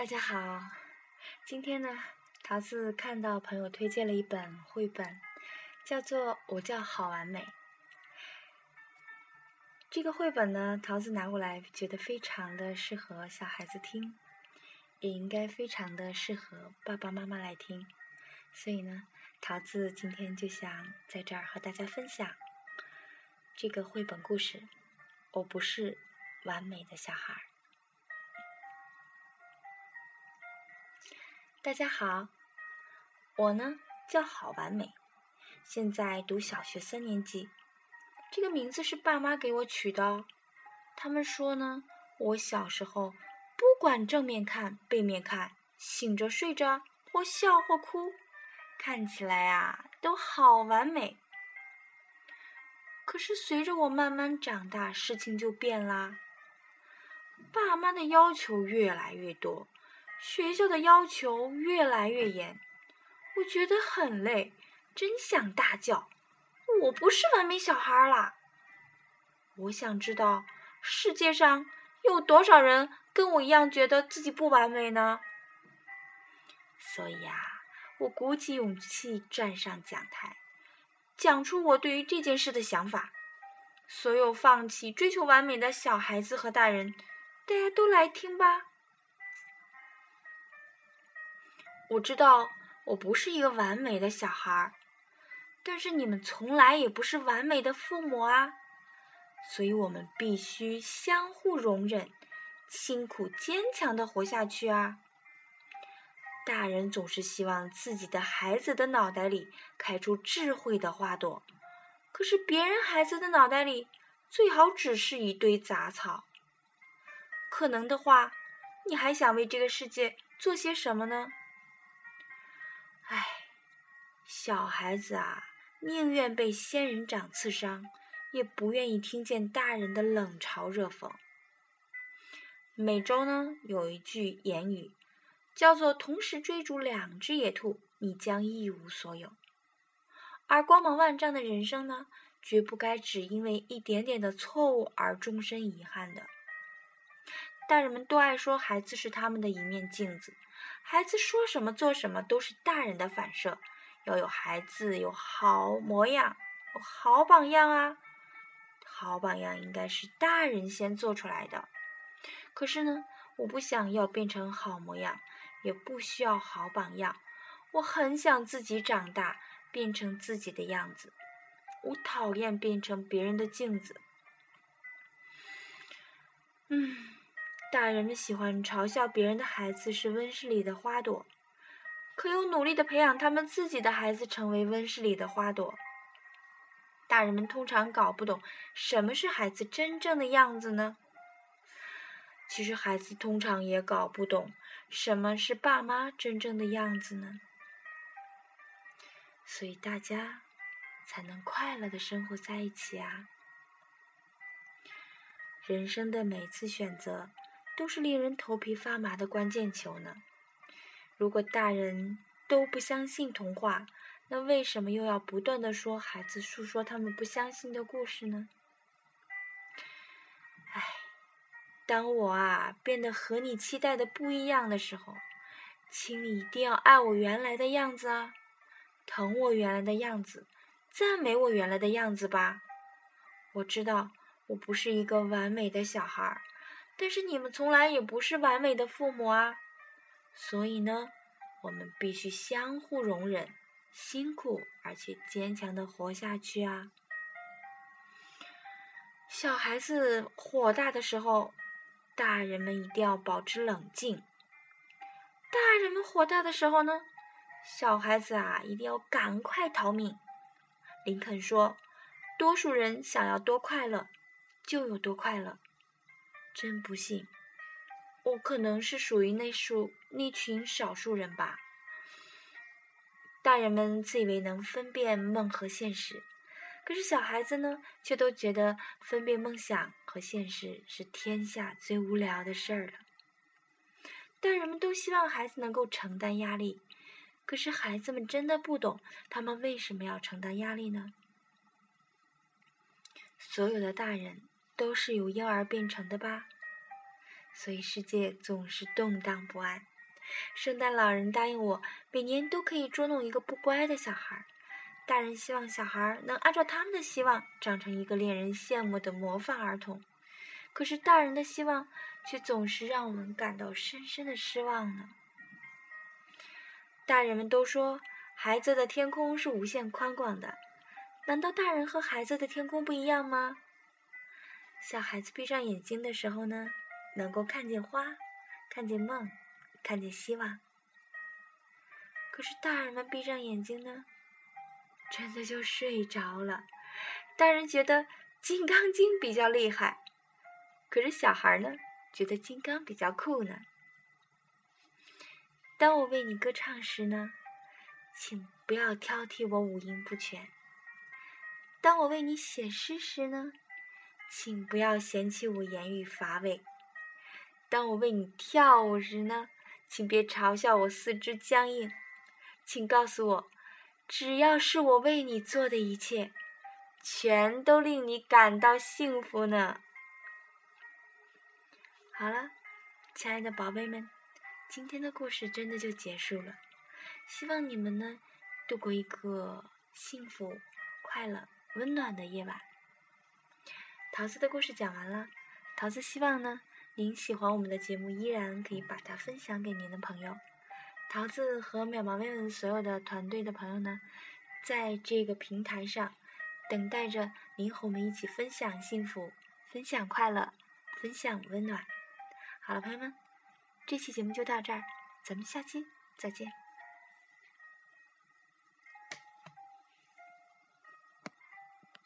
大家好，今天呢，桃子看到朋友推荐了一本绘本，叫做《我叫好完美》。这个绘本呢，桃子拿过来觉得非常的适合小孩子听，也应该非常的适合爸爸妈妈来听，所以呢，桃子今天就想在这儿和大家分享这个绘本故事。我不是完美的小孩。大家好，我呢叫郝完美，现在读小学三年级。这个名字是爸妈给我取的。他们说呢，我小时候不管正面看、背面看，醒着睡着，或笑或哭，看起来啊都好完美。可是随着我慢慢长大，事情就变啦。爸妈的要求越来越多。学校的要求越来越严，我觉得很累，真想大叫。我不是完美小孩啦！我想知道世界上有多少人跟我一样觉得自己不完美呢？所以啊，我鼓起勇气站上讲台，讲出我对于这件事的想法。所有放弃追求完美的小孩子和大人，大家都来听吧。我知道我不是一个完美的小孩儿，但是你们从来也不是完美的父母啊，所以我们必须相互容忍，辛苦坚强的活下去啊！大人总是希望自己的孩子的脑袋里开出智慧的花朵，可是别人孩子的脑袋里最好只是一堆杂草。可能的话，你还想为这个世界做些什么呢？唉，小孩子啊，宁愿被仙人掌刺伤，也不愿意听见大人的冷嘲热讽。美洲呢有一句言语，叫做“同时追逐两只野兔，你将一无所有”。而光芒万丈的人生呢，绝不该只因为一点点的错误而终身遗憾的。大人们都爱说孩子是他们的一面镜子，孩子说什么做什么都是大人的反射。要有孩子有好模样，有好榜样啊！好榜样应该是大人先做出来的。可是呢，我不想要变成好模样，也不需要好榜样。我很想自己长大，变成自己的样子。我讨厌变成别人的镜子。嗯。大人们喜欢嘲笑别人的孩子是温室里的花朵，可又努力的培养他们自己的孩子成为温室里的花朵。大人们通常搞不懂什么是孩子真正的样子呢？其实孩子通常也搞不懂什么是爸妈真正的样子呢。所以大家才能快乐的生活在一起啊！人生的每次选择。都是令人头皮发麻的关键球呢。如果大人都不相信童话，那为什么又要不断的说孩子诉说他们不相信的故事呢？唉，当我啊变得和你期待的不一样的时候，请你一定要爱我原来的样子啊，疼我原来的样子，赞美我原来的样子吧。我知道我不是一个完美的小孩儿。但是你们从来也不是完美的父母啊，所以呢，我们必须相互容忍，辛苦而且坚强的活下去啊。小孩子火大的时候，大人们一定要保持冷静；大人们火大的时候呢，小孩子啊一定要赶快逃命。林肯说：“多数人想要多快乐，就有多快乐。”真不幸，我可能是属于那数那群少数人吧。大人们自以为能分辨梦和现实，可是小孩子呢，却都觉得分辨梦想和现实是天下最无聊的事儿了。大人们都希望孩子能够承担压力，可是孩子们真的不懂，他们为什么要承担压力呢？所有的大人。都是由婴儿变成的吧，所以世界总是动荡不安。圣诞老人答应我，每年都可以捉弄一个不乖的小孩。大人希望小孩能按照他们的希望长成一个令人羡慕的模范儿童。可是大人的希望却总是让我们感到深深的失望呢。大人们都说，孩子的天空是无限宽广的。难道大人和孩子的天空不一样吗？小孩子闭上眼睛的时候呢，能够看见花，看见梦，看见希望。可是大人们闭上眼睛呢，真的就睡着了。大人觉得《金刚经》比较厉害，可是小孩呢，觉得金刚比较酷呢。当我为你歌唱时呢，请不要挑剔我五音不全；当我为你写诗时呢，请不要嫌弃我言语乏味；当我为你跳舞时呢，请别嘲笑我四肢僵硬。请告诉我，只要是我为你做的一切，全都令你感到幸福呢。好了，亲爱的宝贝们。今天的故事真的就结束了，希望你们呢度过一个幸福、快乐、温暖的夜晚。桃子的故事讲完了，桃子希望呢您喜欢我们的节目，依然可以把它分享给您的朋友。桃子和渺茫妹妹所有的团队的朋友呢，在这个平台上等待着您和我们一起分享幸福、分享快乐、分享温暖。好了，朋友们。这期节目就到这儿，咱们下期再见。